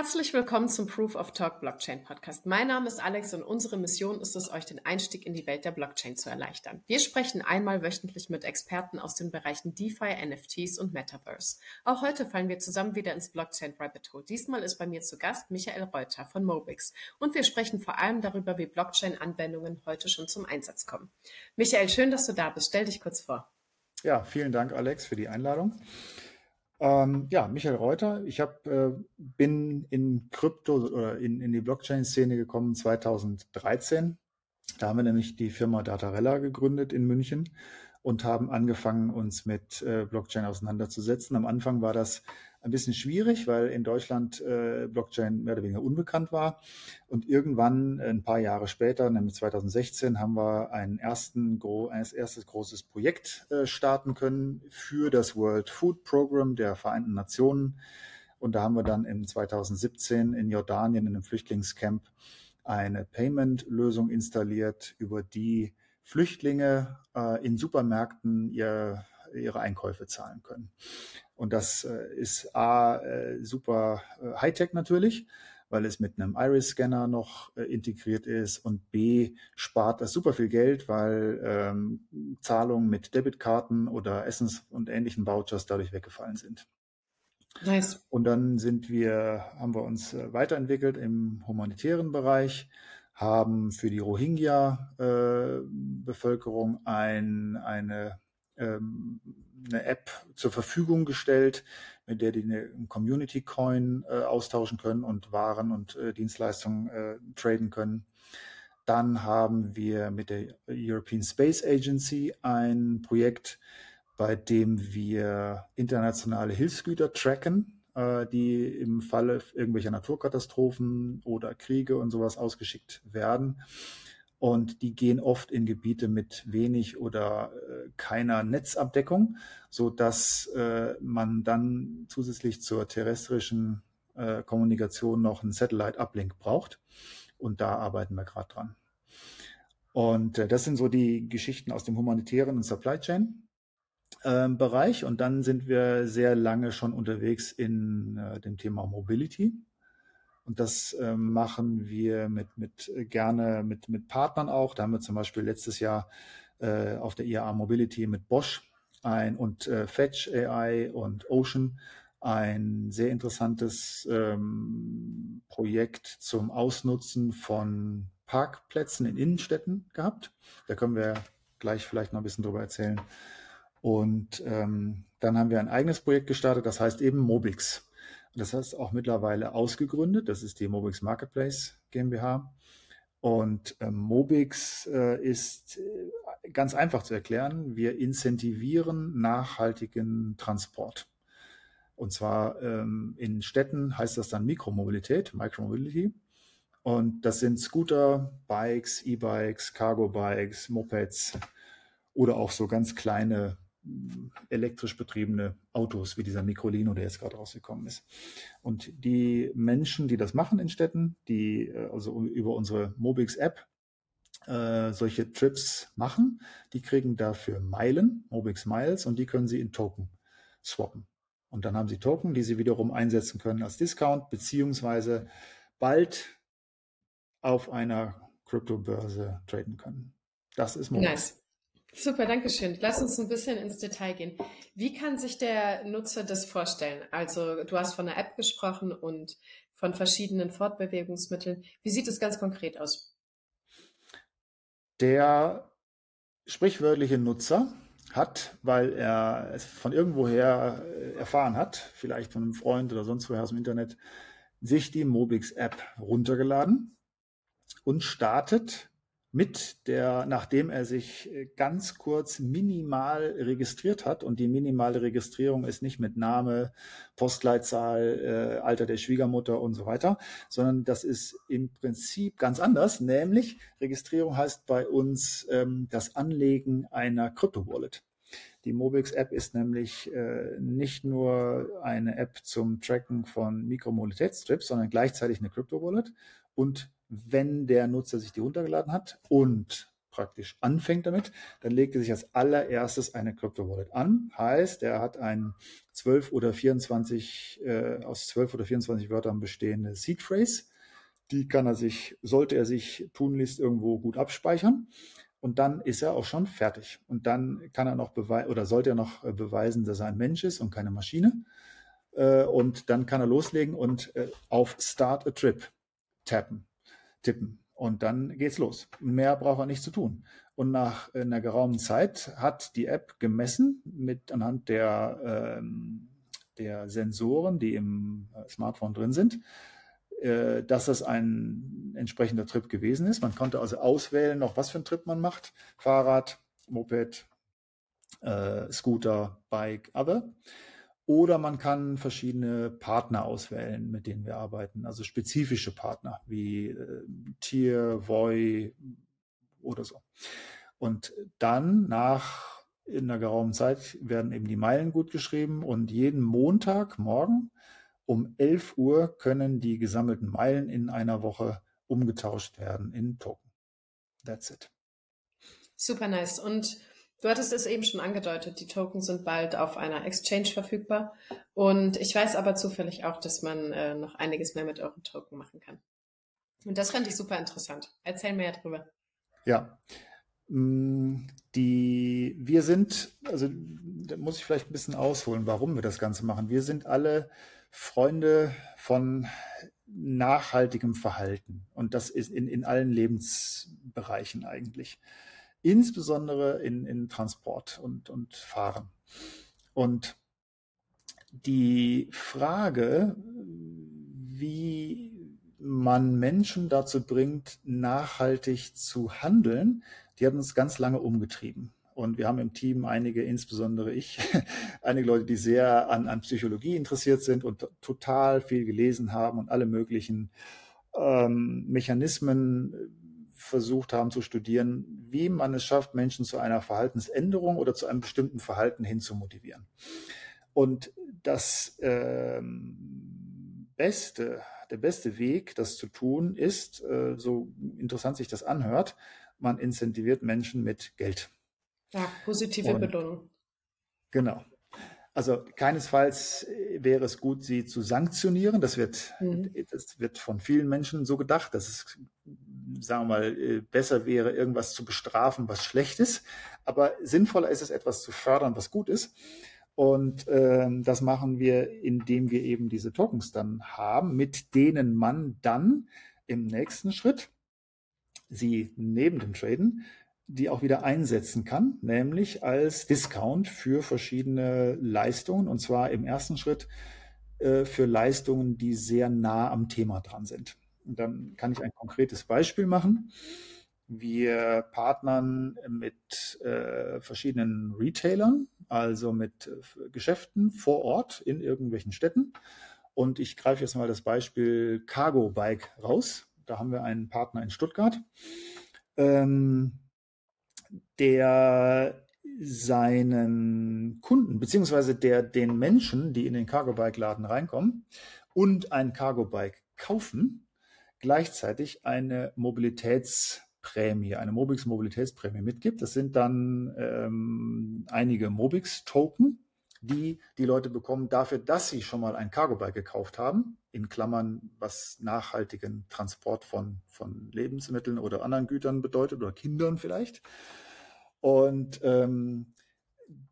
Herzlich willkommen zum Proof of Talk Blockchain Podcast. Mein Name ist Alex und unsere Mission ist es, euch den Einstieg in die Welt der Blockchain zu erleichtern. Wir sprechen einmal wöchentlich mit Experten aus den Bereichen DeFi, NFTs und Metaverse. Auch heute fallen wir zusammen wieder ins Blockchain Rabbit Hole. Diesmal ist bei mir zu Gast Michael Reuter von Mobix und wir sprechen vor allem darüber, wie Blockchain-Anwendungen heute schon zum Einsatz kommen. Michael, schön, dass du da bist. Stell dich kurz vor. Ja, vielen Dank, Alex, für die Einladung. Ähm, ja, Michael Reuter. Ich hab, äh, bin in Krypto oder in, in die Blockchain-Szene gekommen 2013. Da haben wir nämlich die Firma Datarella gegründet in München und haben angefangen, uns mit äh, Blockchain auseinanderzusetzen. Am Anfang war das ein bisschen schwierig, weil in Deutschland äh, Blockchain mehr oder weniger unbekannt war. Und irgendwann, ein paar Jahre später, nämlich 2016, haben wir ein, ersten, ein erstes großes Projekt äh, starten können für das World Food Program der Vereinten Nationen. Und da haben wir dann im 2017 in Jordanien in einem Flüchtlingscamp eine Payment-Lösung installiert, über die Flüchtlinge äh, in Supermärkten ihr, ihre Einkäufe zahlen können. Und das äh, ist A, äh, super äh, Hightech natürlich, weil es mit einem Iris-Scanner noch integriert ist und B, spart das super viel Geld, weil ähm, Zahlungen mit Debitkarten oder Essens- und ähnlichen Vouchers dadurch weggefallen sind. Nice. Und dann sind wir, haben wir uns weiterentwickelt im humanitären Bereich, haben für die Rohingya-Bevölkerung äh, ein, eine ähm, eine App zur Verfügung gestellt, mit der die eine Community Coin äh, austauschen können und Waren und äh, Dienstleistungen äh, traden können. Dann haben wir mit der European Space Agency ein Projekt, bei dem wir internationale Hilfsgüter tracken, die im Falle irgendwelcher Naturkatastrophen oder Kriege und sowas ausgeschickt werden und die gehen oft in Gebiete mit wenig oder äh, keiner Netzabdeckung, so dass äh, man dann zusätzlich zur terrestrischen äh, Kommunikation noch einen Satellite-Uplink braucht. Und da arbeiten wir gerade dran. Und äh, das sind so die Geschichten aus dem humanitären und Supply Chain. Ähm, Bereich und dann sind wir sehr lange schon unterwegs in äh, dem Thema Mobility. Und das äh, machen wir mit, mit äh, gerne mit, mit Partnern auch. Da haben wir zum Beispiel letztes Jahr äh, auf der IAA Mobility mit Bosch ein und äh, Fetch AI und Ocean ein sehr interessantes ähm, Projekt zum Ausnutzen von Parkplätzen in Innenstädten gehabt. Da können wir gleich vielleicht noch ein bisschen drüber erzählen. Und ähm, dann haben wir ein eigenes Projekt gestartet, das heißt eben Mobix. Das heißt auch mittlerweile ausgegründet. Das ist die Mobix Marketplace GmbH. Und äh, Mobix äh, ist äh, ganz einfach zu erklären. Wir incentivieren nachhaltigen Transport. Und zwar ähm, in Städten heißt das dann Mikromobilität, Micromobility. Und das sind Scooter, Bikes, E-Bikes, Cargo-Bikes, Mopeds oder auch so ganz kleine elektrisch betriebene Autos, wie dieser Microlino, der jetzt gerade rausgekommen ist. Und die Menschen, die das machen in Städten, die äh, also über unsere Mobix-App äh, solche Trips machen, die kriegen dafür Meilen, Mobix Miles, und die können sie in Token swappen. Und dann haben sie Token, die sie wiederum einsetzen können als Discount, beziehungsweise bald auf einer Kryptobörse traden können. Das ist Mobix. Nice. Super, danke schön. Lass uns ein bisschen ins Detail gehen. Wie kann sich der Nutzer das vorstellen? Also du hast von einer App gesprochen und von verschiedenen Fortbewegungsmitteln. Wie sieht es ganz konkret aus? Der sprichwörtliche Nutzer hat, weil er es von irgendwoher erfahren hat, vielleicht von einem Freund oder sonst woher aus dem Internet, sich die Mobix-App runtergeladen und startet mit der, nachdem er sich äh, ganz kurz minimal registriert hat und die minimale Registrierung ist nicht mit Name, Postleitzahl, äh, Alter der Schwiegermutter und so weiter, sondern das ist im Prinzip ganz anders, nämlich Registrierung heißt bei uns ähm, das Anlegen einer Krypto-Wallet. Die Mobix-App ist nämlich äh, nicht nur eine App zum Tracken von Mikromobilitätsstrips, sondern gleichzeitig eine Crypto-Wallet und wenn der Nutzer sich die runtergeladen hat und praktisch anfängt damit, dann legt er sich als allererstes eine Crypto-Wallet an. Heißt, er hat ein 12 oder 24, äh, aus 12 oder 24 Wörtern bestehende Seed Phrase. Die kann er sich, sollte er sich tunlichst irgendwo gut abspeichern. Und dann ist er auch schon fertig. Und dann kann er noch beweisen oder sollte er noch äh, beweisen, dass er ein Mensch ist und keine Maschine. Äh, und dann kann er loslegen und äh, auf Start a Trip tappen, tippen. Und dann geht's los. Mehr braucht er nicht zu tun. Und nach einer geraumen Zeit hat die App gemessen mit anhand der, ähm, der Sensoren, die im Smartphone drin sind, äh, dass das ein entsprechender Trip gewesen ist. Man konnte also auswählen, noch was für einen Trip man macht. Fahrrad, Moped, äh, Scooter, Bike, other. Oder man kann verschiedene Partner auswählen, mit denen wir arbeiten, also spezifische Partner wie äh, Tier, Voi oder so. Und dann nach in einer geraumen Zeit werden eben die Meilen gut geschrieben und jeden Montagmorgen um 11 Uhr können die gesammelten Meilen in einer Woche umgetauscht werden in Token. That's it. Super nice. Und Du hattest es eben schon angedeutet, die Token sind bald auf einer Exchange verfügbar. Und ich weiß aber zufällig auch, dass man äh, noch einiges mehr mit euren Token machen kann. Und das fand ich super interessant. Erzähl mir darüber. Ja. Mm, die, wir sind, also da muss ich vielleicht ein bisschen ausholen, warum wir das Ganze machen. Wir sind alle Freunde von nachhaltigem Verhalten. Und das ist in, in allen Lebensbereichen eigentlich insbesondere in, in Transport und, und Fahren. Und die Frage, wie man Menschen dazu bringt, nachhaltig zu handeln, die hat uns ganz lange umgetrieben. Und wir haben im Team einige, insbesondere ich, einige Leute, die sehr an, an Psychologie interessiert sind und total viel gelesen haben und alle möglichen ähm, Mechanismen versucht haben zu studieren, wie man es schafft, Menschen zu einer Verhaltensänderung oder zu einem bestimmten Verhalten hin zu motivieren. Und das ähm, beste, der beste Weg, das zu tun, ist, äh, so interessant sich das anhört, man incentiviert Menschen mit Geld. Ja, positive Und, Belohnung. Genau. Also keinesfalls äh, wäre es gut, sie zu sanktionieren. Das wird, mhm. das wird von vielen Menschen so gedacht, dass es, sagen wir mal, äh, besser wäre, irgendwas zu bestrafen, was schlecht ist. Aber sinnvoller ist es, etwas zu fördern, was gut ist. Und ähm, das machen wir, indem wir eben diese Tokens dann haben, mit denen man dann im nächsten Schritt sie neben dem Traden die auch wieder einsetzen kann, nämlich als Discount für verschiedene Leistungen und zwar im ersten Schritt äh, für Leistungen, die sehr nah am Thema dran sind. Dann kann ich ein konkretes Beispiel machen. Wir partnern mit äh, verschiedenen Retailern, also mit äh, Geschäften vor Ort in irgendwelchen Städten. Und ich greife jetzt mal das Beispiel Cargo Bike raus. Da haben wir einen Partner in Stuttgart. Ähm, der seinen Kunden, beziehungsweise der den Menschen, die in den Cargo-Bike-Laden reinkommen und ein Cargo-Bike kaufen, gleichzeitig eine Mobilitätsprämie, eine Mobix-Mobilitätsprämie mitgibt. Das sind dann ähm, einige Mobix-Token, die die Leute bekommen dafür, dass sie schon mal ein Cargo-Bike gekauft haben, in Klammern, was nachhaltigen Transport von, von Lebensmitteln oder anderen Gütern bedeutet oder Kindern vielleicht. Und ähm,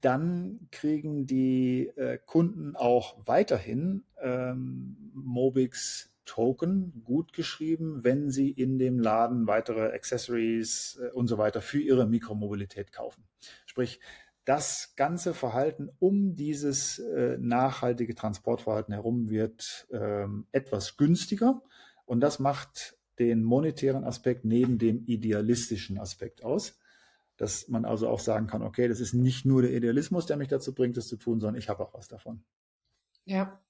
dann kriegen die äh, Kunden auch weiterhin ähm, Mobix Token gut geschrieben, wenn sie in dem Laden weitere Accessories äh, und so weiter für ihre Mikromobilität kaufen. Sprich, das ganze Verhalten um dieses äh, nachhaltige Transportverhalten herum wird ähm, etwas günstiger und das macht den monetären Aspekt neben dem idealistischen Aspekt aus dass man also auch sagen kann, okay, das ist nicht nur der Idealismus, der mich dazu bringt, das zu tun, sondern ich habe auch was davon. Ja,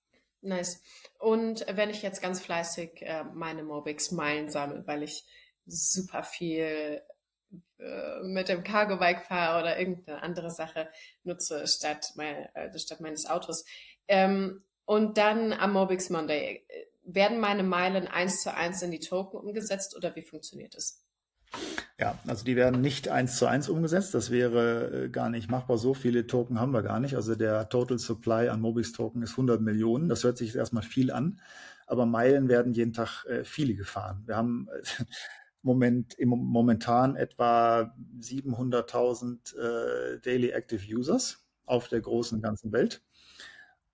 nice. Und wenn ich jetzt ganz fleißig äh, meine Mobix-Meilen sammle, weil ich super viel äh, mit dem Cargo-Bike fahre oder irgendeine andere Sache nutze statt, mein, äh, statt meines Autos. Ähm, und dann am Mobix Monday, äh, werden meine Meilen eins zu eins in die Token umgesetzt oder wie funktioniert es? Ja, also die werden nicht eins zu eins umgesetzt. Das wäre äh, gar nicht machbar. So viele Token haben wir gar nicht. Also der Total Supply an Mobix-Token ist 100 Millionen. Das hört sich jetzt erstmal viel an. Aber Meilen werden jeden Tag äh, viele gefahren. Wir haben äh, Moment, im momentan etwa 700.000 äh, Daily Active Users auf der großen ganzen Welt.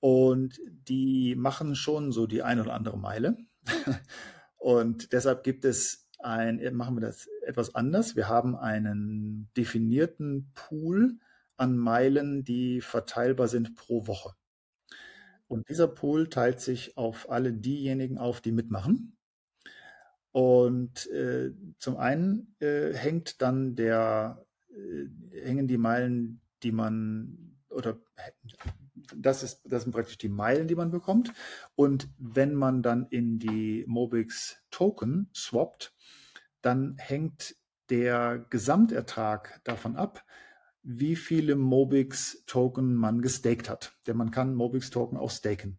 Und die machen schon so die ein oder andere Meile. Und deshalb gibt es ein, machen wir das etwas anders. Wir haben einen definierten Pool an Meilen, die verteilbar sind pro Woche. Und dieser Pool teilt sich auf alle diejenigen auf, die mitmachen. Und äh, zum einen äh, hängt dann der, äh, hängen die Meilen, die man, oder das ist, das sind praktisch die Meilen, die man bekommt. Und wenn man dann in die Mobix Token swappt, dann hängt der Gesamtertrag davon ab, wie viele Mobix-Token man gestaked hat. Denn man kann Mobix-Token auch staken.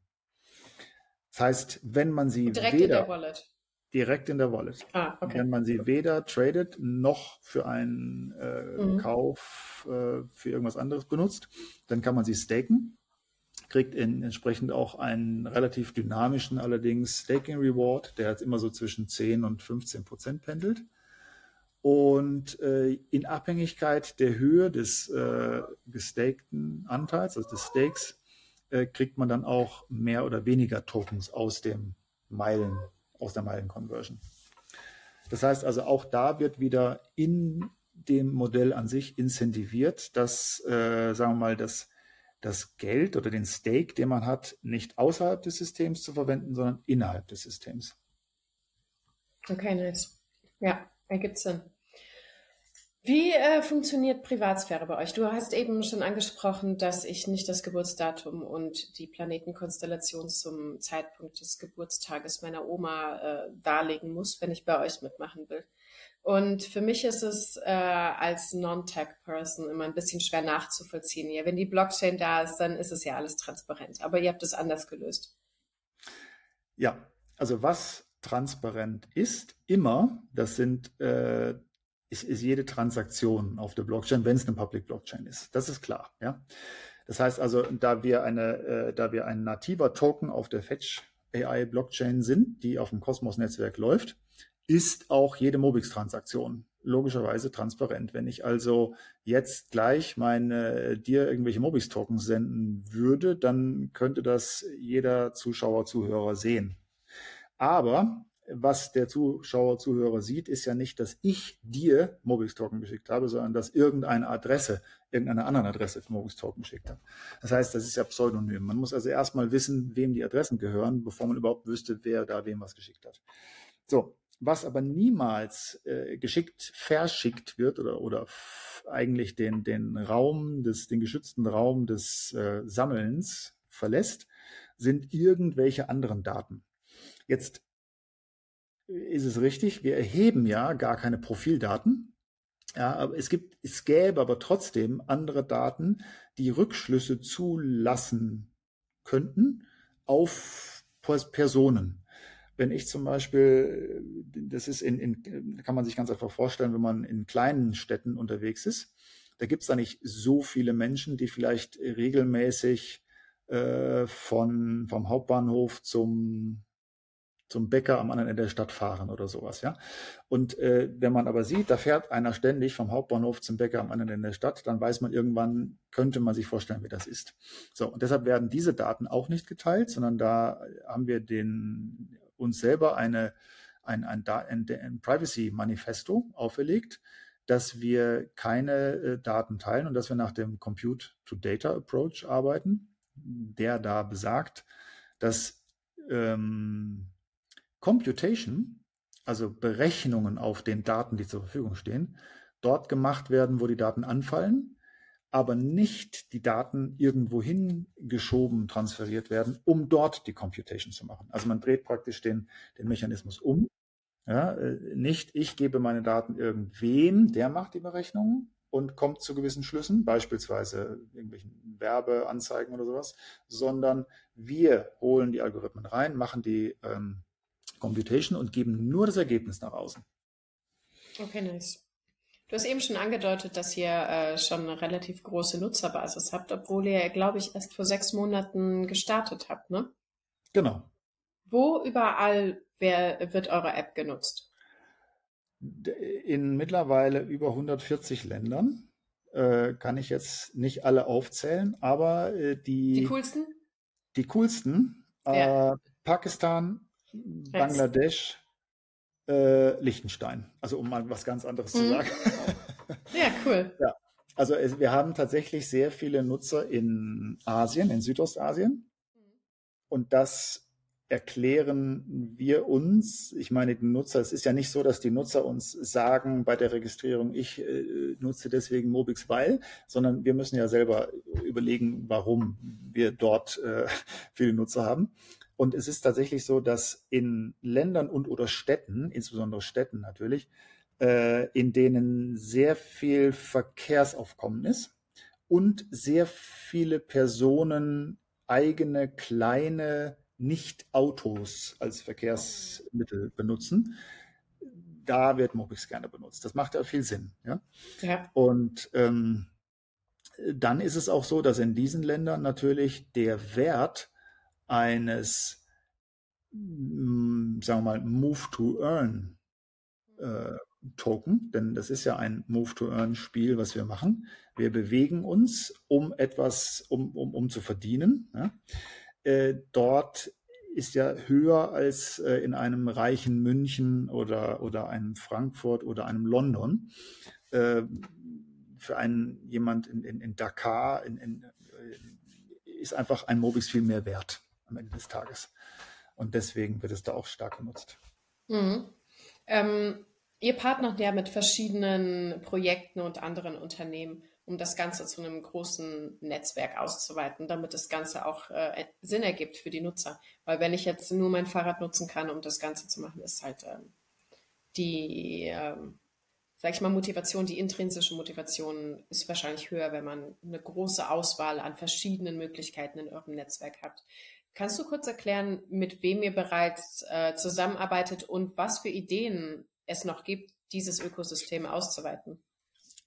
Das heißt, wenn man sie direkt weder, in der Wallet. Direkt in der Wallet. Ah, okay. Wenn man sie weder tradet noch für einen äh, mhm. Kauf äh, für irgendwas anderes benutzt, dann kann man sie staken kriegt in, entsprechend auch einen relativ dynamischen, allerdings Staking Reward, der jetzt immer so zwischen 10 und 15 Prozent pendelt. Und äh, in Abhängigkeit der Höhe des äh, gestakten Anteils, also des Stakes, äh, kriegt man dann auch mehr oder weniger Tokens aus dem Meilen, aus der Meilen-Conversion. Das heißt also, auch da wird wieder in dem Modell an sich incentiviert, dass, äh, sagen wir mal, das das Geld oder den Stake, den man hat, nicht außerhalb des Systems zu verwenden, sondern innerhalb des Systems. Okay, nice. Ja, ergibt Sinn. Wie äh, funktioniert Privatsphäre bei euch? Du hast eben schon angesprochen, dass ich nicht das Geburtsdatum und die Planetenkonstellation zum Zeitpunkt des Geburtstages meiner Oma äh, darlegen muss, wenn ich bei euch mitmachen will. Und für mich ist es äh, als Non-Tech-Person immer ein bisschen schwer nachzuvollziehen. Ja, wenn die Blockchain da ist, dann ist es ja alles transparent. Aber ihr habt es anders gelöst. Ja, also was transparent ist, immer, das sind äh, ist, ist jede Transaktion auf der Blockchain, wenn es eine Public Blockchain ist. Das ist klar. Ja, das heißt also, da wir eine, äh, da wir ein nativer Token auf der Fetch AI Blockchain sind, die auf dem Cosmos Netzwerk läuft, ist auch jede Mobix-Transaktion logischerweise transparent. Wenn ich also jetzt gleich meine dir irgendwelche Mobix-Tokens senden würde, dann könnte das jeder Zuschauer, Zuhörer sehen. Aber was der Zuschauer, Zuhörer sieht, ist ja nicht, dass ich dir Mobix-Token geschickt habe, sondern dass irgendeine Adresse, irgendeine andere Adresse Mobix-Token geschickt hat. Das heißt, das ist ja Pseudonym. Man muss also erstmal wissen, wem die Adressen gehören, bevor man überhaupt wüsste, wer da wem was geschickt hat. So, was aber niemals äh, geschickt verschickt wird oder, oder eigentlich den, den Raum des, den geschützten Raum des äh, Sammelns verlässt, sind irgendwelche anderen Daten. Jetzt ist es richtig, wir erheben ja gar keine Profildaten. Ja, aber es gibt, es gäbe aber trotzdem andere Daten, die Rückschlüsse zulassen könnten auf Personen. Wenn ich zum Beispiel, das ist in, in, kann man sich ganz einfach vorstellen, wenn man in kleinen Städten unterwegs ist, da gibt es da nicht so viele Menschen, die vielleicht regelmäßig äh, von, vom Hauptbahnhof zum, zum Bäcker am anderen Ende der Stadt fahren oder sowas, ja. Und äh, wenn man aber sieht, da fährt einer ständig vom Hauptbahnhof zum Bäcker am anderen Ende der Stadt, dann weiß man irgendwann, könnte man sich vorstellen, wie das ist. So, und deshalb werden diese Daten auch nicht geteilt, sondern da haben wir den uns selber eine, ein, ein, ein, ein Privacy-Manifesto auferlegt, dass wir keine äh, Daten teilen und dass wir nach dem Compute-to-Data-Approach arbeiten, der da besagt, dass ähm, Computation, also Berechnungen auf den Daten, die zur Verfügung stehen, dort gemacht werden, wo die Daten anfallen aber nicht die Daten irgendwo hingeschoben, transferiert werden, um dort die Computation zu machen. Also man dreht praktisch den, den Mechanismus um. Ja, äh, nicht ich gebe meine Daten irgendwem, der macht die Berechnungen und kommt zu gewissen Schlüssen, beispielsweise irgendwelchen Werbeanzeigen oder sowas, sondern wir holen die Algorithmen rein, machen die ähm, Computation und geben nur das Ergebnis nach außen. Okay, nice. Du hast eben schon angedeutet, dass ihr äh, schon eine relativ große Nutzerbasis habt, obwohl ihr, glaube ich, erst vor sechs Monaten gestartet habt, ne? Genau. Wo überall wer, wird eure App genutzt? In mittlerweile über 140 Ländern. Äh, kann ich jetzt nicht alle aufzählen, aber äh, die. Die coolsten? Die coolsten. Ja. Äh, Pakistan, Bangladesch, äh, Liechtenstein. Also um mal was ganz anderes mhm. zu sagen. Ja, cool. ja. Also es, wir haben tatsächlich sehr viele Nutzer in Asien, in Südostasien. Und das erklären wir uns. Ich meine, die Nutzer, es ist ja nicht so, dass die Nutzer uns sagen bei der Registrierung, ich äh, nutze deswegen Mobix weil, sondern wir müssen ja selber überlegen, warum wir dort äh, viele Nutzer haben. Und es ist tatsächlich so, dass in Ländern und oder Städten, insbesondere Städten natürlich, äh, in denen sehr viel Verkehrsaufkommen ist und sehr viele Personen eigene kleine Nicht-Autos als Verkehrsmittel benutzen. Da wird Mobix gerne benutzt. Das macht ja viel Sinn. Ja? ja. Und ähm, dann ist es auch so, dass in diesen Ländern natürlich der Wert eines, mm, sagen wir mal, Move to Earn äh, Token, denn das ist ja ein Move to Earn Spiel, was wir machen. Wir bewegen uns, um etwas, um, um, um zu verdienen. Ja. Äh, dort ist ja höher als äh, in einem reichen München oder, oder einem Frankfurt oder einem London. Äh, für einen jemand in, in, in Dakar in, in, äh, ist einfach ein Mobix viel mehr wert am Ende des Tages. Und deswegen wird es da auch stark genutzt. Mhm. Ähm, ihr partnert ja mit verschiedenen Projekten und anderen Unternehmen, um das Ganze zu einem großen Netzwerk auszuweiten, damit das Ganze auch äh, Sinn ergibt für die Nutzer. Weil wenn ich jetzt nur mein Fahrrad nutzen kann, um das Ganze zu machen, ist halt ähm, die, ähm, sag ich mal, Motivation, die intrinsische Motivation ist wahrscheinlich höher, wenn man eine große Auswahl an verschiedenen Möglichkeiten in eurem Netzwerk hat. Kannst du kurz erklären, mit wem ihr bereits äh, zusammenarbeitet und was für Ideen es noch gibt, dieses Ökosystem auszuweiten?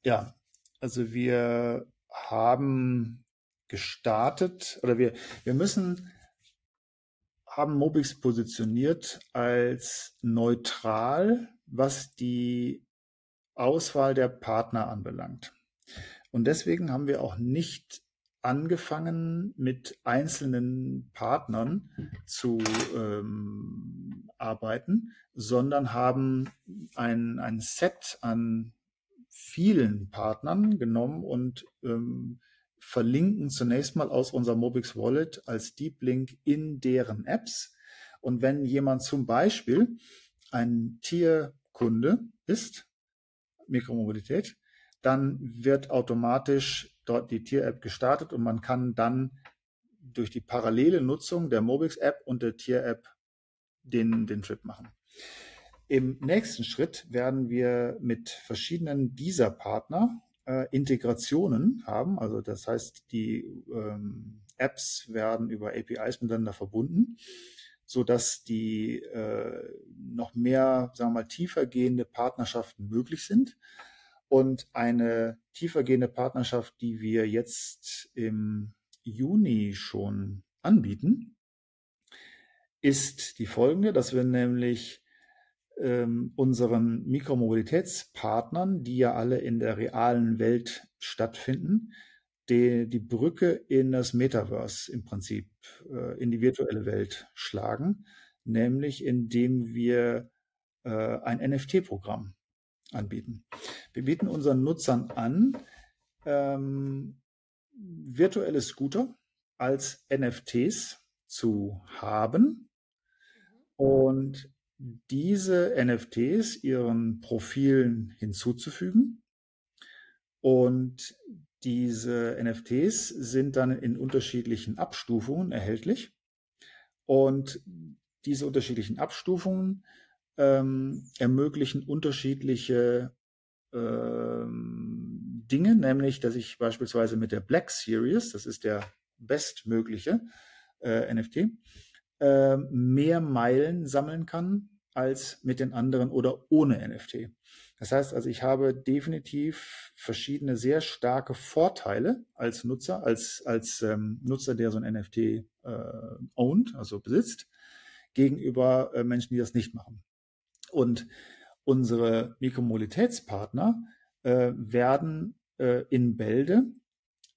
Ja, also wir haben gestartet oder wir, wir müssen, haben Mobix positioniert als neutral, was die Auswahl der Partner anbelangt. Und deswegen haben wir auch nicht angefangen, mit einzelnen Partnern zu ähm, arbeiten, sondern haben ein, ein Set an vielen Partnern genommen und ähm, verlinken zunächst mal aus unserer Mobix Wallet als Deep Link in deren Apps. Und wenn jemand zum Beispiel ein Tierkunde ist, Mikromobilität, dann wird automatisch dort die Tier-App gestartet und man kann dann durch die parallele Nutzung der Mobix-App und der Tier-App den, den Trip machen. Im nächsten Schritt werden wir mit verschiedenen dieser Partner äh, Integrationen haben. Also das heißt, die ähm, Apps werden über APIs miteinander verbunden, so dass die äh, noch mehr, sagen wir mal, tiefergehende Partnerschaften möglich sind. Und eine tiefergehende Partnerschaft, die wir jetzt im Juni schon anbieten, ist die folgende, dass wir nämlich ähm, unseren Mikromobilitätspartnern, die ja alle in der realen Welt stattfinden, die, die Brücke in das Metaverse im Prinzip, äh, in die virtuelle Welt schlagen, nämlich indem wir äh, ein NFT-Programm anbieten. Wir bieten unseren Nutzern an, ähm, virtuelle Scooter als NFTs zu haben und diese NFTs ihren Profilen hinzuzufügen. Und diese NFTs sind dann in unterschiedlichen Abstufungen erhältlich. Und diese unterschiedlichen Abstufungen ähm, ermöglichen unterschiedliche ähm, Dinge, nämlich, dass ich beispielsweise mit der Black Series, das ist der bestmögliche äh, NFT, äh, mehr Meilen sammeln kann als mit den anderen oder ohne NFT. Das heißt also, ich habe definitiv verschiedene sehr starke Vorteile als Nutzer, als, als ähm, Nutzer, der so ein NFT äh, owned, also besitzt, gegenüber äh, Menschen, die das nicht machen. Und unsere Mikromobilitätspartner äh, werden äh, in Bälde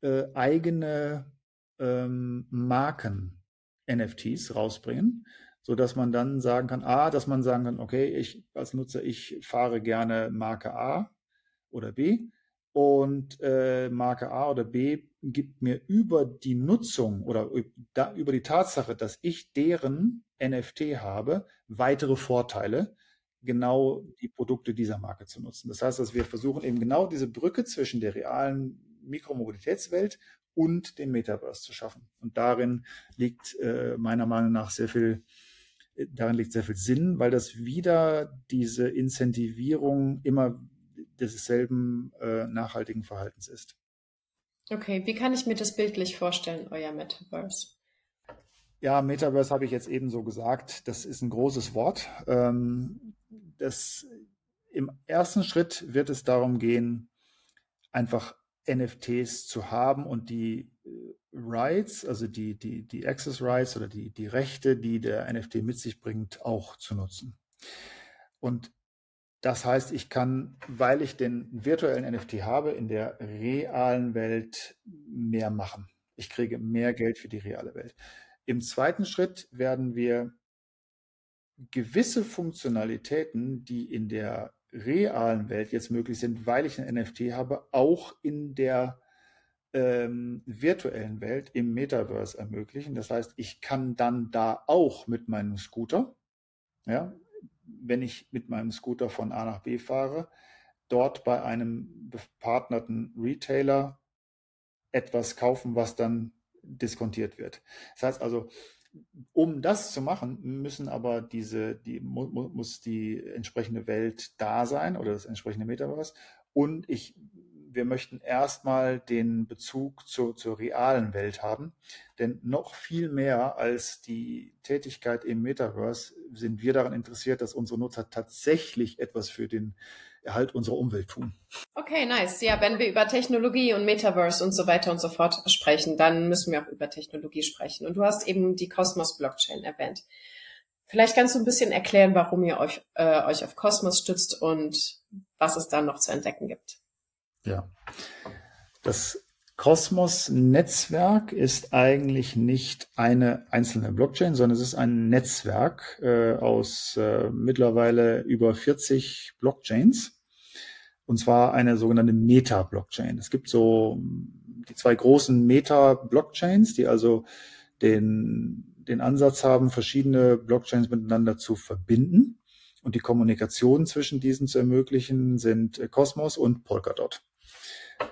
äh, eigene ähm, Marken NFTs rausbringen, so dass man dann sagen kann, A, dass man sagen kann, okay, ich als Nutzer, ich fahre gerne Marke A oder B. Und äh, Marke A oder B gibt mir über die Nutzung oder über die Tatsache, dass ich deren NFT habe, weitere Vorteile, genau die Produkte dieser Marke zu nutzen. Das heißt, dass wir versuchen eben genau diese Brücke zwischen der realen Mikromobilitätswelt und dem Metaverse zu schaffen. Und darin liegt äh, meiner Meinung nach sehr viel, äh, darin liegt sehr viel Sinn, weil das wieder diese Incentivierung immer desselben äh, nachhaltigen Verhaltens ist. Okay, wie kann ich mir das bildlich vorstellen, euer Metaverse? Ja, Metaverse habe ich jetzt eben so gesagt. Das ist ein großes Wort. Ähm, das, Im ersten Schritt wird es darum gehen, einfach NFTs zu haben und die äh, Rights, also die, die, die Access Rights oder die, die Rechte, die der NFT mit sich bringt, auch zu nutzen. Und das heißt, ich kann, weil ich den virtuellen NFT habe, in der realen Welt mehr machen. Ich kriege mehr Geld für die reale Welt. Im zweiten Schritt werden wir gewisse Funktionalitäten, die in der realen Welt jetzt möglich sind, weil ich ein NFT habe, auch in der ähm, virtuellen Welt im Metaverse ermöglichen. Das heißt, ich kann dann da auch mit meinem Scooter, ja, wenn ich mit meinem Scooter von A nach B fahre, dort bei einem bepartnerten Retailer etwas kaufen, was dann diskontiert wird. Das heißt also, um das zu machen, müssen aber diese, die, mu, muss die entsprechende Welt da sein oder das entsprechende Metaverse. Und ich, wir möchten erstmal den Bezug zur, zur realen Welt haben. Denn noch viel mehr als die Tätigkeit im Metaverse sind wir daran interessiert, dass unsere Nutzer tatsächlich etwas für den Erhalt unserer Umwelt tun. Okay, nice. Ja, wenn wir über Technologie und Metaverse und so weiter und so fort sprechen, dann müssen wir auch über Technologie sprechen. Und du hast eben die Cosmos Blockchain erwähnt. Vielleicht kannst du ein bisschen erklären, warum ihr euch, äh, euch auf Cosmos stützt und was es da noch zu entdecken gibt. Ja, das Cosmos-Netzwerk ist eigentlich nicht eine einzelne Blockchain, sondern es ist ein Netzwerk äh, aus äh, mittlerweile über 40 Blockchains. Und zwar eine sogenannte Meta-Blockchain. Es gibt so hm, die zwei großen Meta-Blockchains, die also den, den Ansatz haben, verschiedene Blockchains miteinander zu verbinden. Und die Kommunikation zwischen diesen zu ermöglichen sind Cosmos und Polkadot.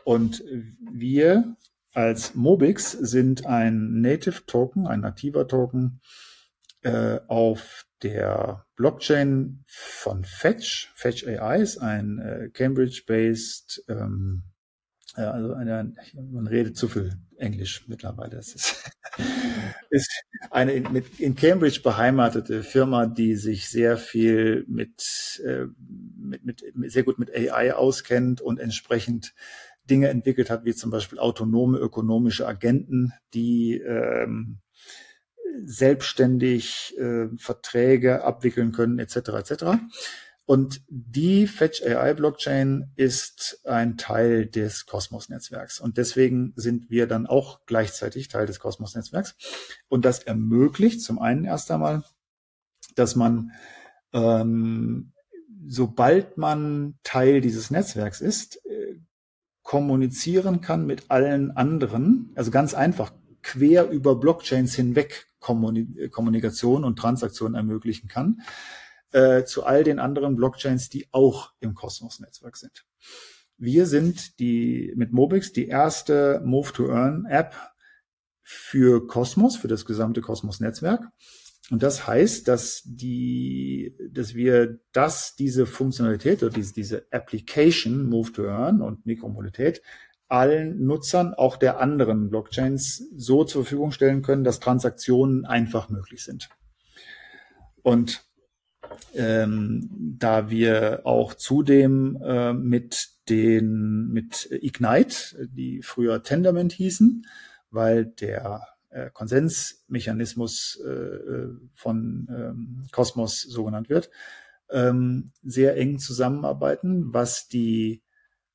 Und wir als Mobix sind ein Native Token, ein nativer Token äh, auf der Blockchain von Fetch. Fetch AI ist ein äh, Cambridge-based, ähm, äh, also eine, man redet zu viel Englisch mittlerweile. Das ist, ist eine in, mit, in Cambridge beheimatete Firma, die sich sehr viel mit, äh, mit, mit, sehr gut mit AI auskennt und entsprechend Dinge entwickelt hat, wie zum Beispiel autonome ökonomische Agenten, die ähm, selbstständig äh, Verträge abwickeln können, etc. etc. Und die Fetch AI Blockchain ist ein Teil des Kosmos-Netzwerks. Und deswegen sind wir dann auch gleichzeitig Teil des Kosmos-Netzwerks. Und das ermöglicht zum einen erst einmal, dass man ähm, sobald man Teil dieses Netzwerks ist, kommunizieren kann mit allen anderen, also ganz einfach quer über Blockchains hinweg Kommunikation und Transaktionen ermöglichen kann, äh, zu all den anderen Blockchains, die auch im Cosmos-Netzwerk sind. Wir sind die mit Mobix die erste Move-to-Earn-App für Cosmos, für das gesamte Cosmos-Netzwerk. Und das heißt, dass die, dass wir das, diese Funktionalität oder diese, diese Application Move to Earn und Mikromobilität allen Nutzern auch der anderen Blockchains so zur Verfügung stellen können, dass Transaktionen einfach möglich sind. Und ähm, da wir auch zudem äh, mit den mit Ignite, die früher Tenderment hießen, weil der äh, Konsensmechanismus äh, von ähm, Cosmos so genannt wird, ähm, sehr eng zusammenarbeiten, was die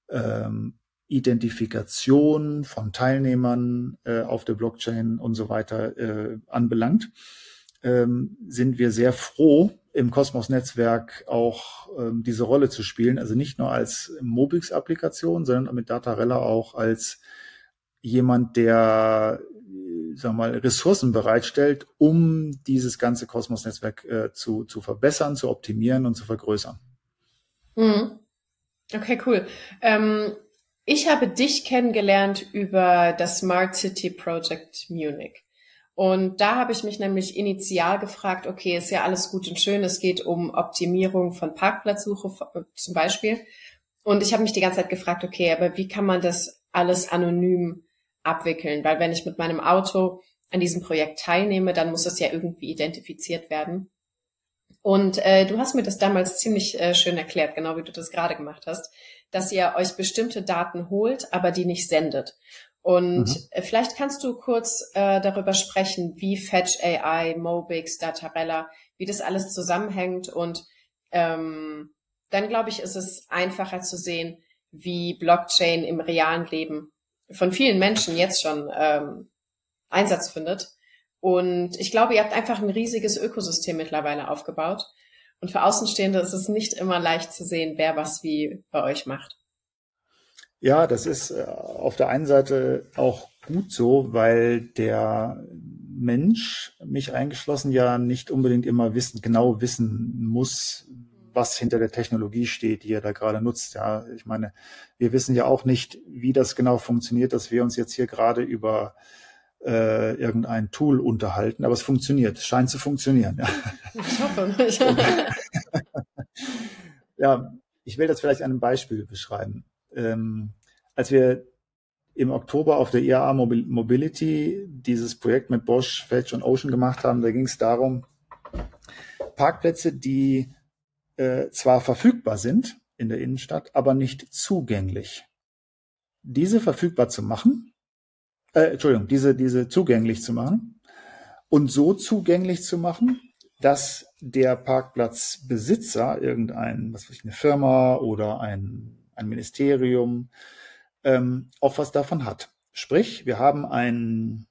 ähm, Identifikation von Teilnehmern äh, auf der Blockchain und so weiter äh, anbelangt, ähm, sind wir sehr froh, im Cosmos-Netzwerk auch ähm, diese Rolle zu spielen. Also nicht nur als Mobix-Applikation, sondern mit Datarella auch als jemand, der wir mal, Ressourcen bereitstellt, um dieses ganze Kosmos-Netzwerk äh, zu, zu verbessern, zu optimieren und zu vergrößern. Mhm. Okay, cool. Ähm, ich habe dich kennengelernt über das Smart City Project Munich. Und da habe ich mich nämlich initial gefragt, okay, ist ja alles gut und schön, es geht um Optimierung von Parkplatzsuche zum Beispiel. Und ich habe mich die ganze Zeit gefragt, okay, aber wie kann man das alles anonym abwickeln, weil wenn ich mit meinem Auto an diesem Projekt teilnehme, dann muss es ja irgendwie identifiziert werden. Und äh, du hast mir das damals ziemlich äh, schön erklärt, genau wie du das gerade gemacht hast, dass ihr euch bestimmte Daten holt, aber die nicht sendet. Und mhm. Äh, vielleicht kannst du kurz äh, darüber sprechen, wie Fetch AI, Mobix, Datarella, wie das alles zusammenhängt. Und ähm, dann glaube ich, ist es einfacher zu sehen, wie Blockchain im realen Leben von vielen Menschen jetzt schon ähm, Einsatz findet. Und ich glaube, ihr habt einfach ein riesiges Ökosystem mittlerweile aufgebaut. Und für Außenstehende ist es nicht immer leicht zu sehen, wer was wie bei euch macht. Ja, das ist äh, auf der einen Seite auch gut so, weil der Mensch, mich eingeschlossen, ja nicht unbedingt immer wissen, genau wissen muss, was hinter der Technologie steht, die er da gerade nutzt. Ja, ich meine, wir wissen ja auch nicht, wie das genau funktioniert, dass wir uns jetzt hier gerade über äh, irgendein Tool unterhalten, aber es funktioniert, es scheint zu funktionieren. Ja. Ich hoffe nicht. ja, ich will das vielleicht an einem Beispiel beschreiben. Ähm, als wir im Oktober auf der IAA Mobility dieses Projekt mit Bosch, Fetch und Ocean gemacht haben, da ging es darum, Parkplätze, die äh, zwar verfügbar sind in der Innenstadt, aber nicht zugänglich. Diese verfügbar zu machen, äh, Entschuldigung, diese, diese zugänglich zu machen und so zugänglich zu machen, dass der Parkplatzbesitzer, irgendein, was weiß ich, eine Firma oder ein, ein Ministerium, ähm, auch was davon hat. Sprich, wir haben ein,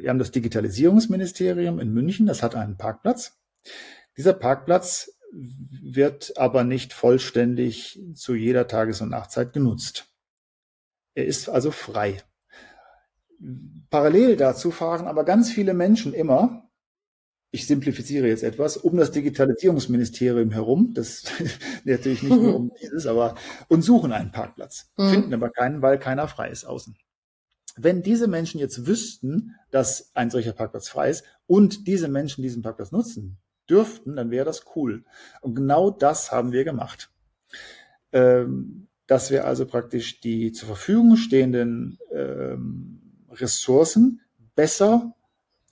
wir haben das Digitalisierungsministerium in München, das hat einen Parkplatz. Dieser Parkplatz wird aber nicht vollständig zu jeder Tages- und Nachtzeit genutzt. Er ist also frei. Parallel dazu fahren aber ganz viele Menschen immer, ich simplifiziere jetzt etwas, um das Digitalisierungsministerium herum, das natürlich nicht nur um dieses, aber und suchen einen Parkplatz, mhm. finden aber keinen, weil keiner frei ist außen. Wenn diese Menschen jetzt wüssten, dass ein solcher Parkplatz frei ist und diese Menschen diesen Parkplatz nutzen dürften, dann wäre das cool. Und genau das haben wir gemacht. Ähm, dass wir also praktisch die zur Verfügung stehenden ähm, Ressourcen besser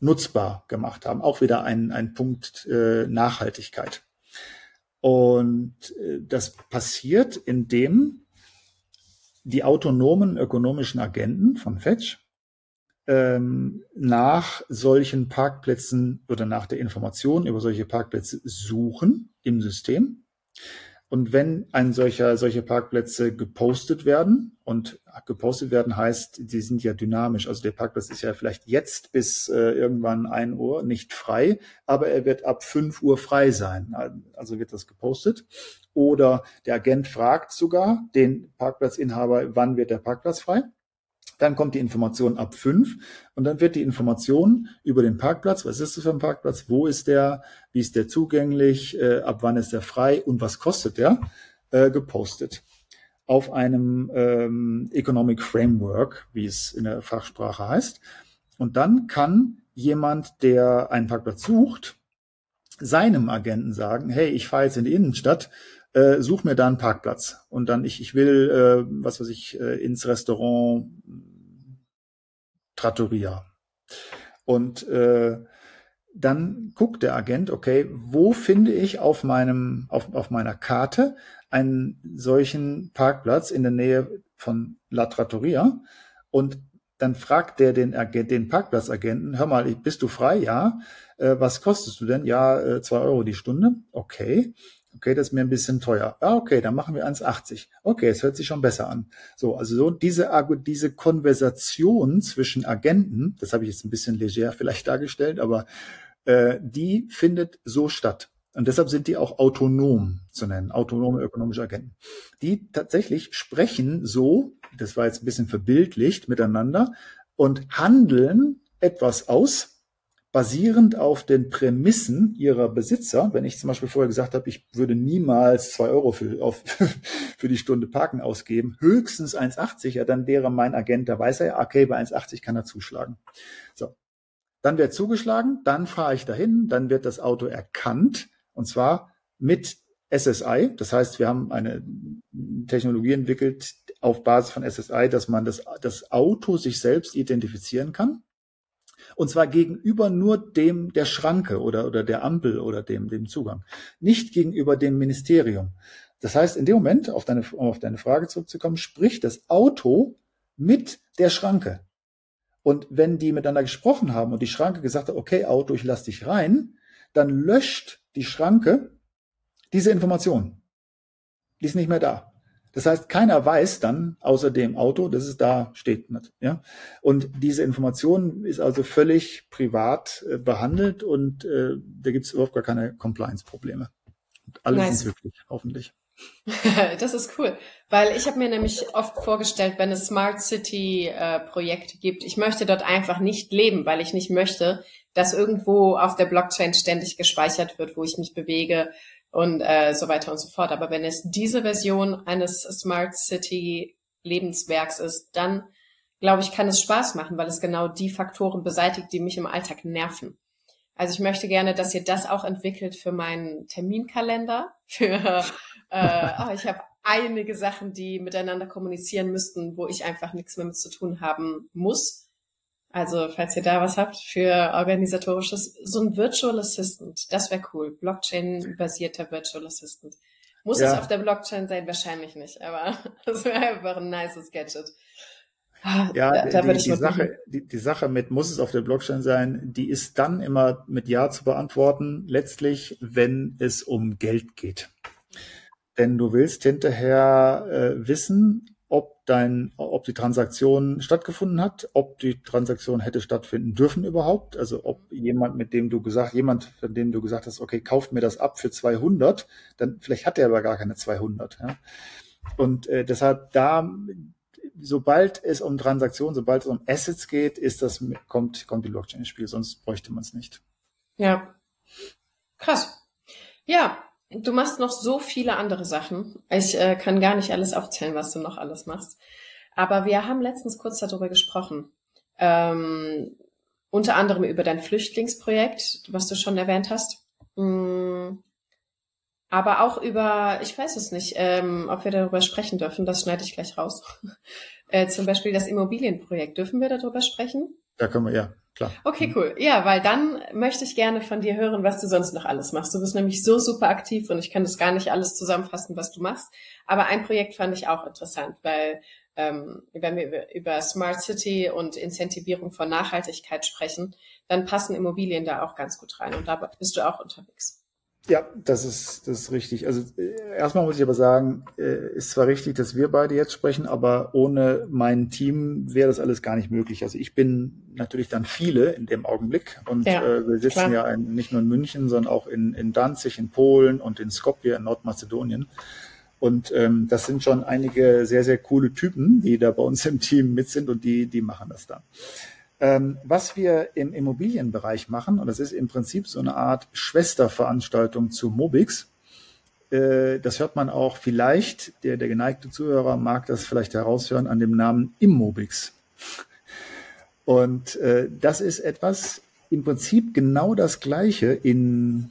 nutzbar gemacht haben. Auch wieder ein, ein Punkt äh, Nachhaltigkeit. Und äh, das passiert, indem die autonomen ökonomischen Agenten von Fetch ähm, nach solchen Parkplätzen oder nach der Information über solche Parkplätze suchen im System. Und wenn ein solcher, solche Parkplätze gepostet werden, und gepostet werden heißt, die sind ja dynamisch, also der Parkplatz ist ja vielleicht jetzt bis äh, irgendwann ein Uhr nicht frei, aber er wird ab fünf Uhr frei sein. Also wird das gepostet. Oder der Agent fragt sogar den Parkplatzinhaber, wann wird der Parkplatz frei? Dann kommt die Information ab fünf und dann wird die Information über den Parkplatz, was ist das für ein Parkplatz, wo ist der, wie ist der zugänglich, äh, ab wann ist der frei und was kostet der, äh, gepostet auf einem ähm, Economic Framework, wie es in der Fachsprache heißt. Und dann kann jemand, der einen Parkplatz sucht, seinem Agenten sagen, hey, ich fahre jetzt in die Innenstadt, äh, such mir da einen Parkplatz. Und dann ich, ich will, äh, was weiß ich, äh, ins Restaurant Trattoria. Und äh, dann guckt der Agent, okay, wo finde ich auf meinem, auf, auf meiner Karte einen solchen Parkplatz in der Nähe von La Trattoria? Und dann fragt der den, Agent, den Parkplatzagenten, hör mal, bist du frei? Ja. Äh, was kostest du denn? Ja, äh, zwei Euro die Stunde. Okay. Okay, das ist mir ein bisschen teuer. Ah, okay, dann machen wir 1,80. Okay, es hört sich schon besser an. So, also so diese, diese Konversation zwischen Agenten, das habe ich jetzt ein bisschen leger vielleicht dargestellt, aber äh, die findet so statt. Und deshalb sind die auch autonom zu nennen, autonome ökonomische Agenten. Die tatsächlich sprechen so, das war jetzt ein bisschen verbildlicht miteinander und handeln etwas aus, basierend auf den Prämissen ihrer Besitzer. Wenn ich zum Beispiel vorher gesagt habe, ich würde niemals zwei Euro für, auf, für die Stunde Parken ausgeben, höchstens 1,80, ja, dann wäre mein Agent, da weiß er ja, okay, bei 1,80 kann er zuschlagen. So. Dann wird zugeschlagen, dann fahre ich dahin, dann wird das Auto erkannt, und zwar mit SSI. Das heißt, wir haben eine Technologie entwickelt auf Basis von SSI, dass man das, das Auto sich selbst identifizieren kann. Und zwar gegenüber nur dem der Schranke oder, oder der Ampel oder dem, dem Zugang. Nicht gegenüber dem Ministerium. Das heißt, in dem Moment, auf deine, um auf deine Frage zurückzukommen, spricht das Auto mit der Schranke. Und wenn die miteinander gesprochen haben und die Schranke gesagt hat, okay, Auto, ich lass dich rein, dann löscht die Schranke diese Information. Die ist nicht mehr da. Das heißt, keiner weiß dann, außer dem Auto, dass es da steht. Ja? Und diese Information ist also völlig privat äh, behandelt und äh, da gibt es überhaupt gar keine Compliance-Probleme. Alle nice. sind glücklich, hoffentlich. das ist cool, weil ich habe mir nämlich oft vorgestellt, wenn es Smart City äh, gibt, ich möchte dort einfach nicht leben, weil ich nicht möchte, dass irgendwo auf der Blockchain ständig gespeichert wird, wo ich mich bewege, und äh, so weiter und so fort. Aber wenn es diese Version eines Smart City Lebenswerks ist, dann glaube ich, kann es Spaß machen, weil es genau die Faktoren beseitigt, die mich im Alltag nerven. Also ich möchte gerne, dass ihr das auch entwickelt für meinen Terminkalender, für äh, oh, ich habe einige Sachen, die miteinander kommunizieren müssten, wo ich einfach nichts mehr mit zu tun haben muss. Also, falls ihr da was habt für organisatorisches, so ein Virtual Assistant, das wäre cool. Blockchain-basierter Virtual Assistant. Muss ja. es auf der Blockchain sein? Wahrscheinlich nicht, aber das wäre einfach ein nices Gadget. Ah, ja, da, da die, die, Sache, die, die Sache mit muss es auf der Blockchain sein, die ist dann immer mit Ja zu beantworten, letztlich, wenn es um Geld geht. Denn du willst hinterher äh, wissen, ob dein, ob die Transaktion stattgefunden hat, ob die Transaktion hätte stattfinden dürfen überhaupt, also ob jemand, mit dem du gesagt, jemand, von dem du gesagt hast, okay, kauft mir das ab für 200, dann vielleicht hat er aber gar keine 200. Ja? Und äh, deshalb da, sobald es um Transaktionen, sobald es um Assets geht, ist das kommt kommt die Blockchain ins Spiel, sonst bräuchte man es nicht. Ja, krass. Ja, Du machst noch so viele andere Sachen. Ich äh, kann gar nicht alles aufzählen, was du noch alles machst. Aber wir haben letztens kurz darüber gesprochen. Ähm, unter anderem über dein Flüchtlingsprojekt, was du schon erwähnt hast. Mm, aber auch über, ich weiß es nicht, ähm, ob wir darüber sprechen dürfen, das schneide ich gleich raus. äh, zum Beispiel das Immobilienprojekt. Dürfen wir darüber sprechen? Da können wir, ja. Klar. Okay, cool. Ja, weil dann möchte ich gerne von dir hören, was du sonst noch alles machst. Du bist nämlich so super aktiv und ich kann das gar nicht alles zusammenfassen, was du machst. Aber ein Projekt fand ich auch interessant, weil ähm, wenn wir über Smart City und Incentivierung von Nachhaltigkeit sprechen, dann passen Immobilien da auch ganz gut rein und da bist du auch unterwegs. Ja, das ist, das ist richtig. Also äh, erstmal muss ich aber sagen, äh, ist zwar richtig, dass wir beide jetzt sprechen, aber ohne mein Team wäre das alles gar nicht möglich. Also ich bin natürlich dann viele in dem Augenblick und ja, äh, wir sitzen klar. ja in, nicht nur in München, sondern auch in, in Danzig, in Polen und in Skopje in Nordmazedonien. Und ähm, das sind schon einige sehr, sehr coole Typen, die da bei uns im Team mit sind und die, die machen das dann. Ähm, was wir im Immobilienbereich machen, und das ist im Prinzip so eine Art Schwesterveranstaltung zu Mobix, äh, das hört man auch vielleicht, der, der geneigte Zuhörer mag das vielleicht heraushören, an dem Namen Immobix. Und äh, das ist etwas, im Prinzip genau das gleiche in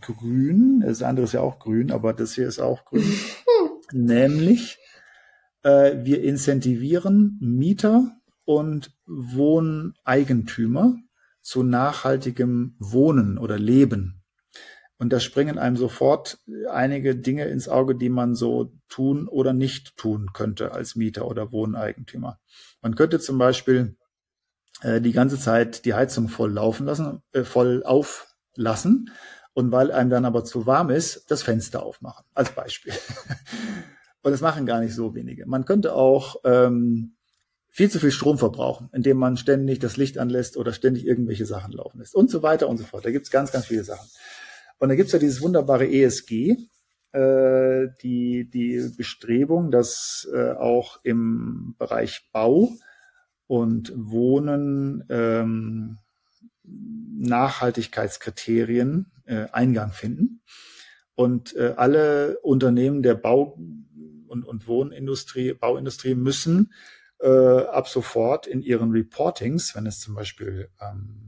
grün, das andere ist ja auch grün, aber das hier ist auch grün, nämlich äh, wir incentivieren Mieter und Wohneigentümer zu nachhaltigem Wohnen oder Leben. Und da springen einem sofort einige Dinge ins Auge, die man so tun oder nicht tun könnte als Mieter oder Wohneigentümer. Man könnte zum Beispiel äh, die ganze Zeit die Heizung voll laufen lassen, äh, voll auflassen und weil einem dann aber zu warm ist, das Fenster aufmachen, als Beispiel. und das machen gar nicht so wenige. Man könnte auch ähm, viel zu viel Strom verbrauchen, indem man ständig das Licht anlässt oder ständig irgendwelche Sachen laufen lässt und so weiter und so fort. Da gibt's ganz, ganz viele Sachen. Und da gibt's ja dieses wunderbare ESG, äh, die, die Bestrebung, dass äh, auch im Bereich Bau und Wohnen ähm, Nachhaltigkeitskriterien äh, Eingang finden. Und äh, alle Unternehmen der Bau- und, und Wohnindustrie, Bauindustrie müssen äh, ab sofort in ihren Reportings, wenn es zum Beispiel ähm,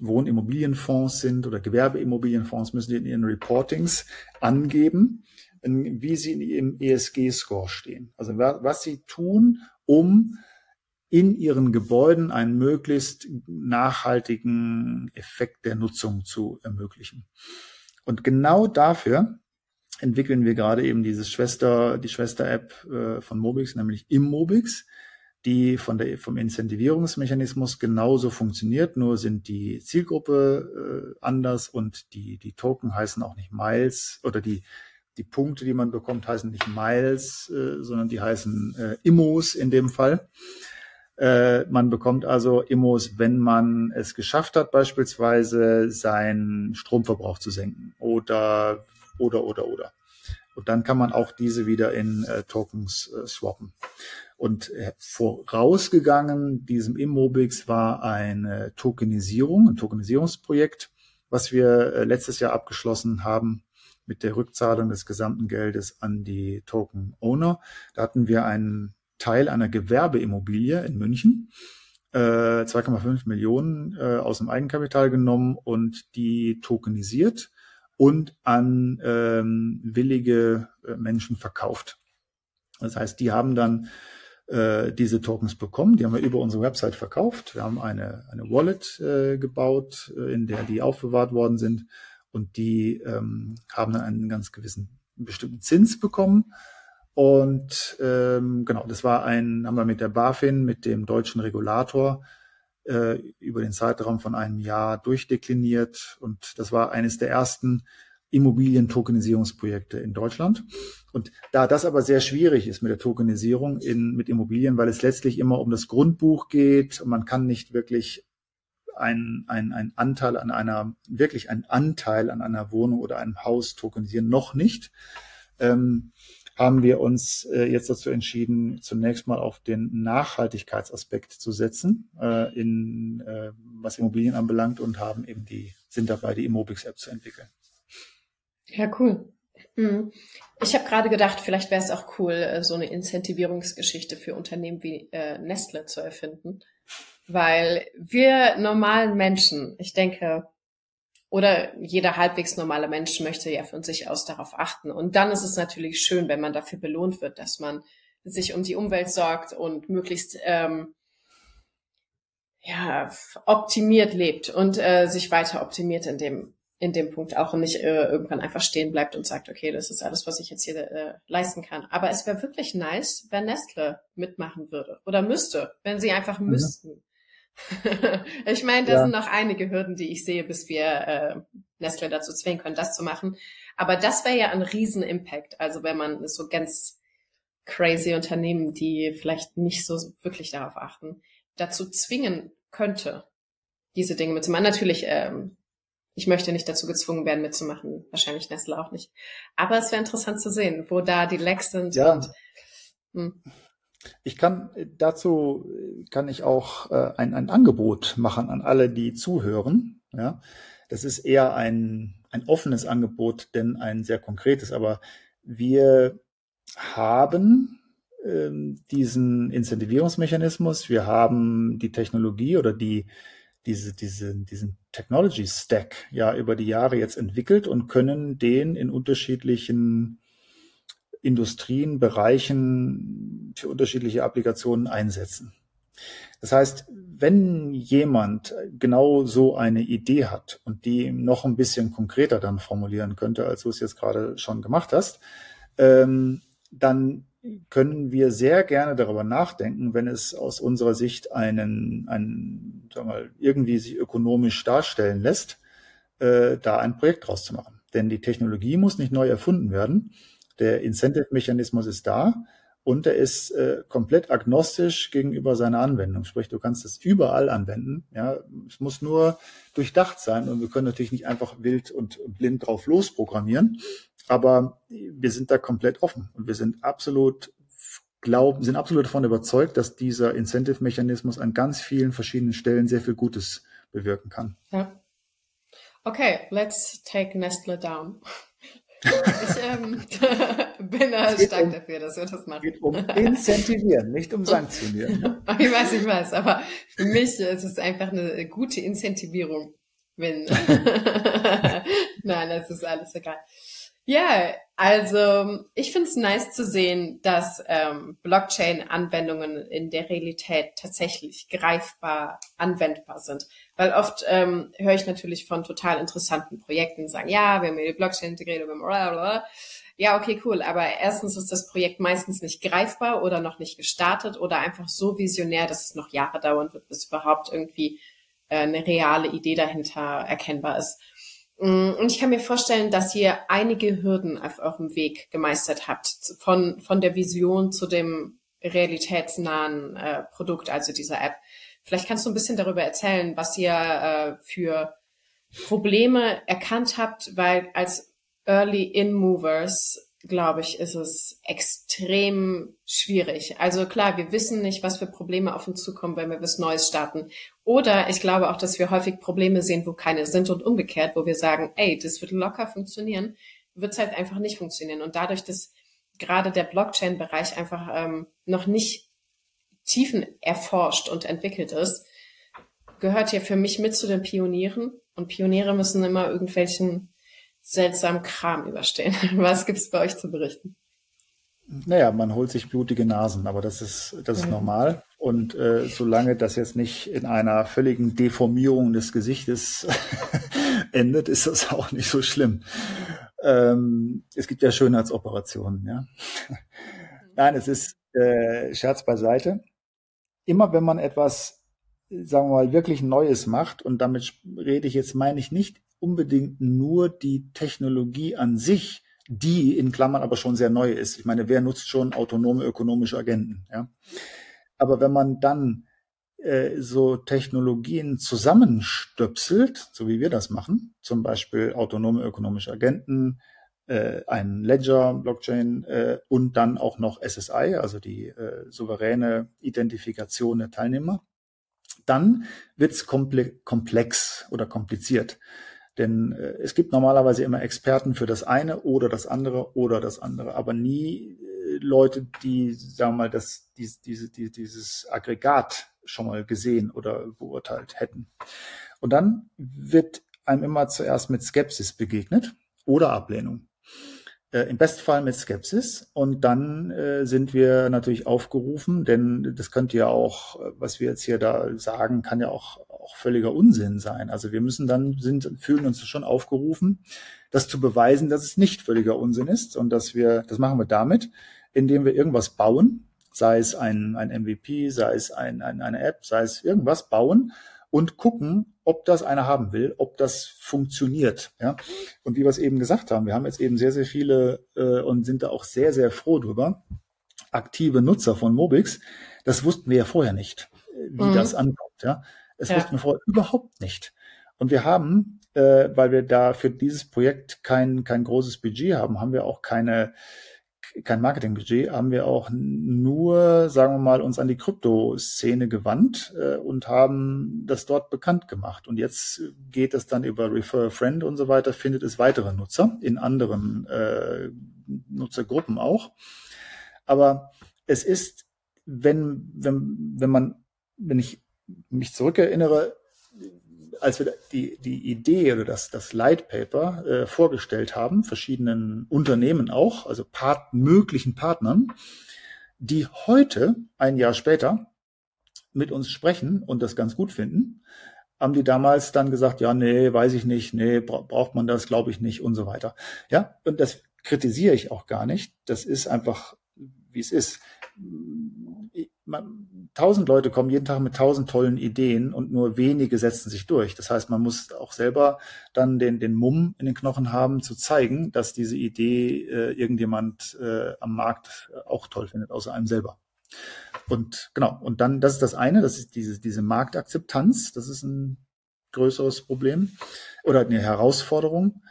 Wohnimmobilienfonds sind oder Gewerbeimmobilienfonds, müssen die in ihren Reportings angeben, wie sie im ESG-Score stehen. Also was sie tun, um in ihren Gebäuden einen möglichst nachhaltigen Effekt der Nutzung zu ermöglichen. Und genau dafür entwickeln wir gerade eben dieses Schwester, die Schwester-App äh, von Mobix, nämlich Immobix, die von der, vom Incentivierungsmechanismus genauso funktioniert, nur sind die Zielgruppe äh, anders und die, die Token heißen auch nicht Miles oder die, die Punkte, die man bekommt, heißen nicht Miles, äh, sondern die heißen äh, Immos in dem Fall. Äh, man bekommt also Immos, wenn man es geschafft hat, beispielsweise seinen Stromverbrauch zu senken oder, oder, oder, oder. Und dann kann man auch diese wieder in äh, Tokens äh, swappen. Und äh, vorausgegangen diesem Immobix war eine Tokenisierung, ein Tokenisierungsprojekt, was wir äh, letztes Jahr abgeschlossen haben mit der Rückzahlung des gesamten Geldes an die Token Owner. Da hatten wir einen Teil einer Gewerbeimmobilie in München, äh, 2,5 Millionen äh, aus dem Eigenkapital genommen und die tokenisiert und an ähm, willige äh, Menschen verkauft. Das heißt, die haben dann äh, diese Tokens bekommen. Die haben wir über unsere Website verkauft. Wir haben eine, eine Wallet äh, gebaut, äh, in der die aufbewahrt worden sind. Und die ähm, haben dann einen ganz gewissen bestimmten Zins bekommen. Und ähm, genau, das war ein, haben wir mit der BaFin, mit dem deutschen Regulator, äh, über den Zeitraum von einem Jahr durchdekliniert. Und das war eines der ersten Immobilien-Tokenisierungsprojekte in Deutschland. Und da das aber sehr schwierig ist mit der Tokenisierung in, mit Immobilien, weil es letztlich immer um das Grundbuch geht und man kann nicht wirklich ein, ein, Anteil an einer, wirklich ein Anteil an einer Wohnung oder einem Haus tokenisieren, noch nicht. Ähm, haben wir uns äh, jetzt dazu entschieden, zunächst mal auf den Nachhaltigkeitsaspekt zu setzen, äh, in, äh, was Immobilien anbelangt und haben eben die, sind dabei, die Immobix-App zu entwickeln. Ja, cool. Mhm. Ich habe gerade gedacht, vielleicht wäre es auch cool, äh, so eine Incentivierungsgeschichte für Unternehmen wie äh, Nestle zu erfinden. Weil wir normalen Menschen, ich denke, oder jeder halbwegs normale Mensch möchte ja von sich aus darauf achten. Und dann ist es natürlich schön, wenn man dafür belohnt wird, dass man sich um die Umwelt sorgt und möglichst ähm, ja, optimiert lebt und äh, sich weiter optimiert in dem in dem Punkt auch und nicht äh, irgendwann einfach stehen bleibt und sagt, okay, das ist alles, was ich jetzt hier äh, leisten kann. Aber es wäre wirklich nice, wenn Nestle mitmachen würde oder müsste, wenn sie einfach mhm. müssten. ich meine, da ja. sind noch einige Hürden, die ich sehe, bis wir äh, Nestle dazu zwingen können, das zu machen. Aber das wäre ja ein Riesen-Impact. Also wenn man so ganz crazy Unternehmen, die vielleicht nicht so wirklich darauf achten, dazu zwingen könnte, diese Dinge mitzumachen. Natürlich, ähm, ich möchte nicht dazu gezwungen werden, mitzumachen. Wahrscheinlich Nestle auch nicht. Aber es wäre interessant zu sehen, wo da die Lecks sind ja. und hm. Ich kann dazu kann ich auch äh, ein, ein Angebot machen an alle, die zuhören. Ja, das ist eher ein, ein offenes Angebot, denn ein sehr konkretes. Aber wir haben ähm, diesen Incentivierungsmechanismus, wir haben die Technologie oder die diese, diese, diesen Technology Stack ja über die Jahre jetzt entwickelt und können den in unterschiedlichen Industrien, Bereichen für unterschiedliche Applikationen einsetzen. Das heißt, wenn jemand genau so eine Idee hat und die noch ein bisschen konkreter dann formulieren könnte, als du es jetzt gerade schon gemacht hast, ähm, dann können wir sehr gerne darüber nachdenken, wenn es aus unserer Sicht einen, einen sagen wir mal, irgendwie sich ökonomisch darstellen lässt, äh, da ein Projekt draus zu machen. Denn die Technologie muss nicht neu erfunden werden. Der Incentive-Mechanismus ist da und er ist äh, komplett agnostisch gegenüber seiner Anwendung. Sprich, du kannst es überall anwenden. Ja, es muss nur durchdacht sein und wir können natürlich nicht einfach wild und blind drauf losprogrammieren. Aber wir sind da komplett offen und wir sind absolut glauben, sind absolut davon überzeugt, dass dieser Incentive-Mechanismus an ganz vielen verschiedenen Stellen sehr viel Gutes bewirken kann. Ja. Okay, let's take Nestle down. Ich ähm, bin stark um, dafür, dass wir das machen. Es geht um incentivieren, nicht um sanktionieren. ich weiß, ich weiß, aber für mich ist es einfach eine gute Incentivierung. Wenn Nein, das ist alles egal. Ja, also ich finde es nice zu sehen, dass ähm, Blockchain-Anwendungen in der Realität tatsächlich greifbar anwendbar sind. Weil oft ähm, höre ich natürlich von total interessanten Projekten, sagen, ja, wir haben hier die Blockchain integriert, wir haben ja, okay, cool. Aber erstens ist das Projekt meistens nicht greifbar oder noch nicht gestartet oder einfach so visionär, dass es noch Jahre dauern wird, bis überhaupt irgendwie äh, eine reale Idee dahinter erkennbar ist. Mm, und ich kann mir vorstellen, dass ihr einige Hürden auf eurem Weg gemeistert habt, von, von der Vision zu dem realitätsnahen äh, Produkt, also dieser App. Vielleicht kannst du ein bisschen darüber erzählen, was ihr äh, für Probleme erkannt habt, weil als Early In Movers glaube ich, ist es extrem schwierig. Also klar, wir wissen nicht, was für Probleme auf uns zukommen, wenn wir was Neues starten. Oder ich glaube auch, dass wir häufig Probleme sehen, wo keine sind und umgekehrt, wo wir sagen, ey, das wird locker funktionieren, wird es halt einfach nicht funktionieren. Und dadurch, dass gerade der Blockchain-Bereich einfach ähm, noch nicht tiefen erforscht und entwickelt ist, gehört ja für mich mit zu den Pionieren. Und Pioniere müssen immer irgendwelchen seltsamen Kram überstehen. Was gibt's bei euch zu berichten? Naja, man holt sich blutige Nasen, aber das ist, das ist mhm. normal. Und äh, solange das jetzt nicht in einer völligen Deformierung des Gesichtes endet, ist das auch nicht so schlimm. Ähm, es gibt ja Schönheitsoperationen, ja. Nein, es ist äh, Scherz beiseite. Immer wenn man etwas, sagen wir mal, wirklich Neues macht, und damit rede ich jetzt, meine ich nicht unbedingt nur die Technologie an sich, die in Klammern aber schon sehr neu ist. Ich meine, wer nutzt schon autonome ökonomische Agenten? Ja? Aber wenn man dann äh, so Technologien zusammenstöpselt, so wie wir das machen, zum Beispiel autonome ökonomische Agenten, äh, ein Ledger, Blockchain äh, und dann auch noch SSI, also die äh, souveräne Identifikation der Teilnehmer, dann wird's komplex oder kompliziert. Denn äh, es gibt normalerweise immer Experten für das eine oder das andere oder das andere, aber nie äh, Leute, die, sagen wir mal, das, dies, diese, die, dieses Aggregat schon mal gesehen oder beurteilt hätten. Und dann wird einem immer zuerst mit Skepsis begegnet oder Ablehnung äh, im Bestfall mit Skepsis. Und dann äh, sind wir natürlich aufgerufen, denn das könnte ja auch, äh, was wir jetzt hier da sagen, kann ja auch, auch völliger Unsinn sein. Also wir müssen dann, sind, fühlen uns schon aufgerufen, das zu beweisen, dass es nicht völliger Unsinn ist und dass wir, das machen wir damit, indem wir irgendwas bauen, sei es ein, ein MVP, sei es ein, ein, eine App, sei es irgendwas bauen und gucken, ob das einer haben will, ob das funktioniert. Ja? Und wie wir es eben gesagt haben, wir haben jetzt eben sehr, sehr viele äh, und sind da auch sehr, sehr froh drüber, aktive Nutzer von Mobix. Das wussten wir ja vorher nicht, wie mhm. das ankommt. Ja? Das ja. wussten wir vorher überhaupt nicht. Und wir haben, äh, weil wir da für dieses Projekt kein, kein großes Budget haben, haben wir auch keine kein Marketingbudget, haben wir auch nur, sagen wir mal, uns an die Krypto-Szene gewandt äh, und haben das dort bekannt gemacht. Und jetzt geht es dann über Refer a Friend und so weiter, findet es weitere Nutzer in anderen äh, Nutzergruppen auch. Aber es ist, wenn, wenn, wenn man, wenn ich mich zurückerinnere, als wir die, die Idee oder das, das Light Paper äh, vorgestellt haben, verschiedenen Unternehmen auch, also Part, möglichen Partnern, die heute, ein Jahr später, mit uns sprechen und das ganz gut finden, haben die damals dann gesagt, ja, nee, weiß ich nicht, nee, braucht man das, glaube ich nicht und so weiter. Ja, und das kritisiere ich auch gar nicht. Das ist einfach, wie es ist. Tausend Leute kommen jeden Tag mit tausend tollen Ideen und nur wenige setzen sich durch. Das heißt, man muss auch selber dann den, den Mumm in den Knochen haben, zu zeigen, dass diese Idee äh, irgendjemand äh, am Markt auch toll findet, außer einem selber. Und genau, und dann, das ist das eine, das ist diese, diese Marktakzeptanz, das ist ein größeres Problem oder eine Herausforderung.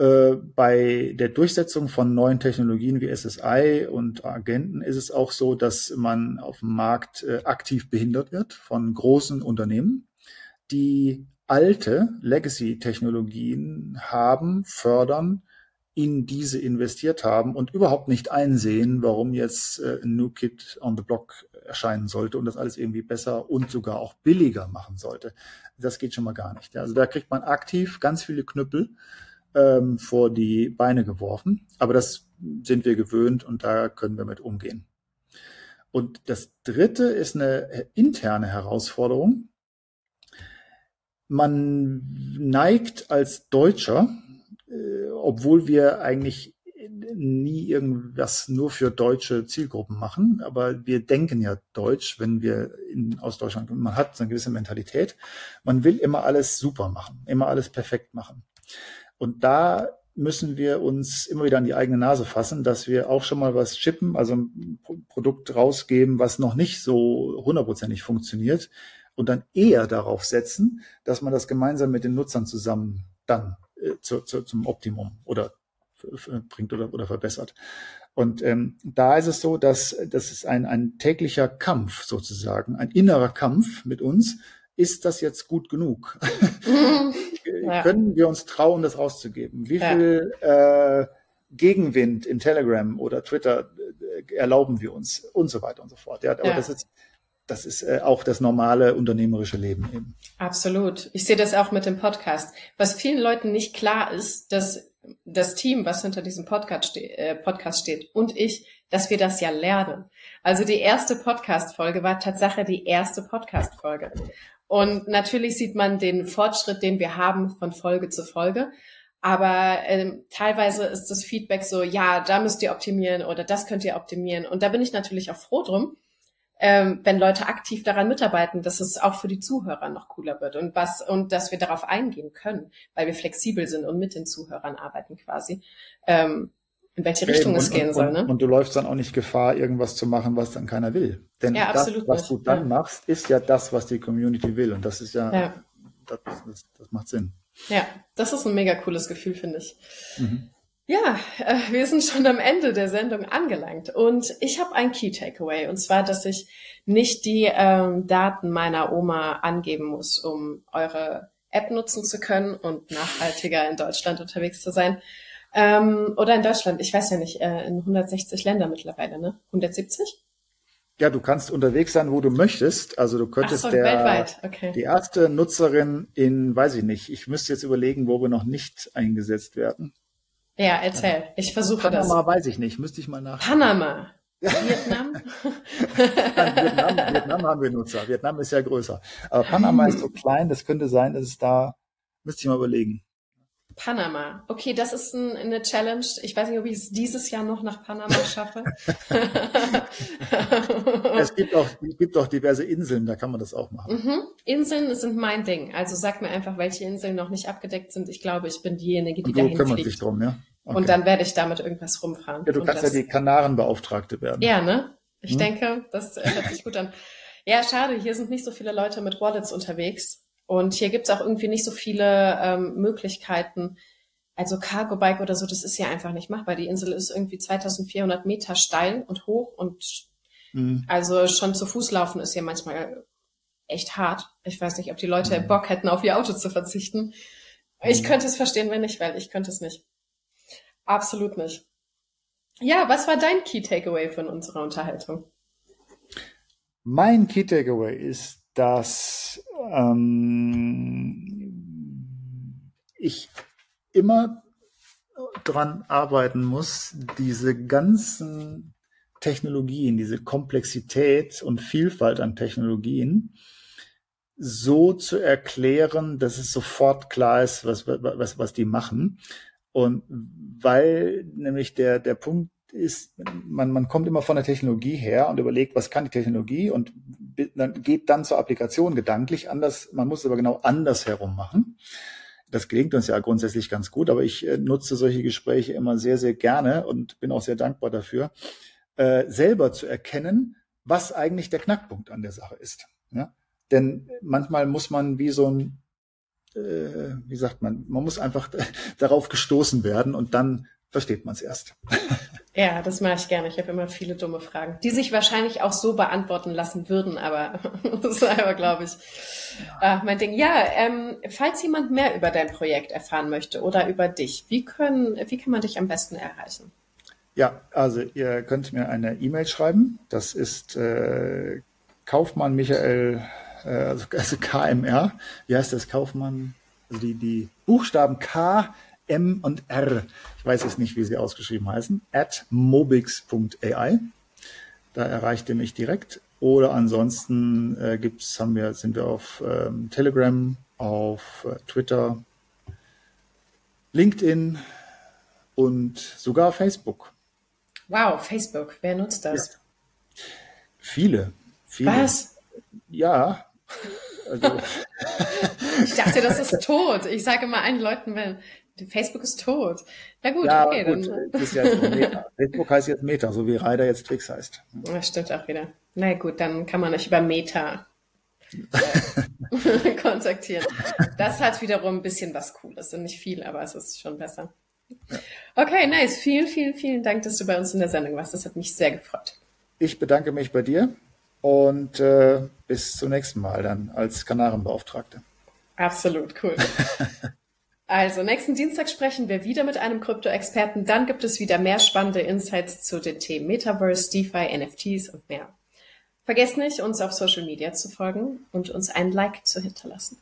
Äh, bei der Durchsetzung von neuen Technologien wie SSI und Agenten ist es auch so, dass man auf dem Markt äh, aktiv behindert wird von großen Unternehmen, die alte Legacy-Technologien haben, fördern, in diese investiert haben und überhaupt nicht einsehen, warum jetzt äh, ein New Kid on the Block erscheinen sollte und das alles irgendwie besser und sogar auch billiger machen sollte. Das geht schon mal gar nicht. Also da kriegt man aktiv ganz viele Knüppel ähm, vor die Beine geworfen. Aber das sind wir gewöhnt und da können wir mit umgehen. Und das dritte ist eine interne Herausforderung. Man neigt als Deutscher, äh, obwohl wir eigentlich nie irgendwas nur für deutsche Zielgruppen machen, aber wir denken ja Deutsch, wenn wir in, aus Deutschland. Man hat so eine gewisse Mentalität. Man will immer alles super machen, immer alles perfekt machen. Und da müssen wir uns immer wieder an die eigene Nase fassen, dass wir auch schon mal was chippen, also ein Produkt rausgeben, was noch nicht so hundertprozentig funktioniert und dann eher darauf setzen, dass man das gemeinsam mit den Nutzern zusammen dann äh, zu, zu, zum Optimum oder bringt oder, oder verbessert. Und ähm, da ist es so, dass das ist ein, ein täglicher Kampf sozusagen, ein innerer Kampf mit uns. Ist das jetzt gut genug? ja. Können wir uns trauen, das rauszugeben? Wie viel äh, Gegenwind in Telegram oder Twitter äh, erlauben wir uns und so weiter und so fort. Ja, aber ja. das ist das ist äh, auch das normale unternehmerische Leben eben. Absolut. Ich sehe das auch mit dem Podcast. Was vielen Leuten nicht klar ist, dass das Team, was hinter diesem Podcast, ste äh, Podcast steht und ich, dass wir das ja lernen. Also die erste Podcast-Folge war Tatsache die erste Podcast-Folge. Und natürlich sieht man den Fortschritt, den wir haben von Folge zu Folge. Aber ähm, teilweise ist das Feedback so, ja, da müsst ihr optimieren oder das könnt ihr optimieren. Und da bin ich natürlich auch froh drum, ähm, wenn Leute aktiv daran mitarbeiten, dass es auch für die Zuhörer noch cooler wird und was und dass wir darauf eingehen können, weil wir flexibel sind und mit den Zuhörern arbeiten quasi. Ähm, in welche Richtung es gehen und, soll. Ne? Und du läufst dann auch nicht Gefahr, irgendwas zu machen, was dann keiner will. Denn ja, das, was du dann ja. machst, ist ja das, was die Community will. Und das ist ja, ja. Das, das, das, macht Sinn. Ja, das ist ein mega cooles Gefühl, finde ich. Mhm. Ja, äh, wir sind schon am Ende der Sendung angelangt und ich habe ein Key Takeaway und zwar, dass ich nicht die ähm, Daten meiner Oma angeben muss, um eure App nutzen zu können und nachhaltiger in Deutschland unterwegs zu sein. Ähm, oder in Deutschland, ich weiß ja nicht, äh, in 160 Länder mittlerweile, ne? 170? Ja, du kannst unterwegs sein, wo du möchtest. Also du könntest so, der, okay. die erste Nutzerin in, weiß ich nicht, ich müsste jetzt überlegen, wo wir noch nicht eingesetzt werden. Ja, erzähl. Ich versuche Panama das. Panama weiß ich nicht, müsste ich mal nach. Panama. Vietnam? Vietnam? Vietnam haben wir Nutzer. Vietnam ist ja größer. Aber Panama ist so klein, das könnte sein, dass es da, müsste ich mal überlegen. Panama. Okay, das ist ein, eine Challenge. Ich weiß nicht, ob ich es dieses Jahr noch nach Panama schaffe. es, gibt auch, es gibt auch diverse Inseln, da kann man das auch machen. Mhm. Inseln sind mein Ding. Also sag mir einfach, welche Inseln noch nicht abgedeckt sind. Ich glaube, ich bin diejenige, die dahin kümmert sich drum, ja? Okay. Und dann werde ich damit irgendwas rumfahren. Ja, du kannst das, ja die Kanarenbeauftragte werden. Ja, ne? Ich hm? denke, das hört sich gut an. Ja, schade, hier sind nicht so viele Leute mit Wallets unterwegs. Und hier gibt's auch irgendwie nicht so viele ähm, Möglichkeiten. Also Cargo Bike oder so, das ist ja einfach nicht machbar. Die Insel ist irgendwie 2400 Meter steil und hoch und mhm. also schon zu Fuß laufen ist ja manchmal echt hart. Ich weiß nicht, ob die Leute mhm. Bock hätten, auf ihr Auto zu verzichten. Ich mhm. könnte es verstehen, wenn nicht, weil ich könnte es nicht. Absolut nicht. Ja, was war dein Key Takeaway von unserer Unterhaltung? Mein Key Takeaway ist, dass ähm, ich immer dran arbeiten muss, diese ganzen Technologien, diese Komplexität und Vielfalt an Technologien so zu erklären, dass es sofort klar ist, was, was, was die machen. Und weil nämlich der, der Punkt ist, man, man kommt immer von der Technologie her und überlegt, was kann die Technologie und dann geht dann zur Applikation gedanklich anders. Man muss es aber genau andersherum machen. Das gelingt uns ja grundsätzlich ganz gut, aber ich äh, nutze solche Gespräche immer sehr, sehr gerne und bin auch sehr dankbar dafür, äh, selber zu erkennen, was eigentlich der Knackpunkt an der Sache ist. Ja? Denn manchmal muss man wie so ein, äh, wie sagt man, man muss einfach darauf gestoßen werden und dann versteht man es erst. Ja, das mache ich gerne. Ich habe immer viele dumme Fragen, die sich wahrscheinlich auch so beantworten lassen würden, aber das ist einfach, glaube ich, äh, mein Ding. Ja, ähm, falls jemand mehr über dein Projekt erfahren möchte oder über dich, wie, können, wie kann man dich am besten erreichen? Ja, also ihr könnt mir eine E-Mail schreiben. Das ist äh, Kaufmann Michael äh, also, also KMR, wie heißt das Kaufmann? Also die, die Buchstaben K, M und R, ich weiß jetzt nicht, wie sie ausgeschrieben heißen, at mobix.ai. Da erreicht ihr mich direkt. Oder ansonsten äh, gibt's, haben wir, sind wir auf ähm, Telegram, auf äh, Twitter, LinkedIn und sogar Facebook. Wow, Facebook, wer nutzt das? Ja. Viele, viele. Was? Ja, also. ich dachte, das ist tot. Ich sage immer allen Leuten, wenn Facebook ist tot. Na gut, ja, okay. Gut. Dann. Ist ja Facebook heißt jetzt Meta, so wie Ryder jetzt Twix heißt. Das stimmt auch wieder. Na gut, dann kann man euch über Meta äh, kontaktieren. Das hat wiederum ein bisschen was Cooles und nicht viel, aber es ist schon besser. Okay, nice. Vielen, vielen, vielen Dank, dass du bei uns in der Sendung warst. Das hat mich sehr gefreut. Ich bedanke mich bei dir und äh, bis zum nächsten Mal dann als Kanarienbeauftragte. Absolut, cool. Also, nächsten Dienstag sprechen wir wieder mit einem Krypto-Experten. Dann gibt es wieder mehr spannende Insights zu den Themen Metaverse, DeFi, NFTs und mehr. Vergesst nicht, uns auf Social Media zu folgen und uns ein Like zu hinterlassen.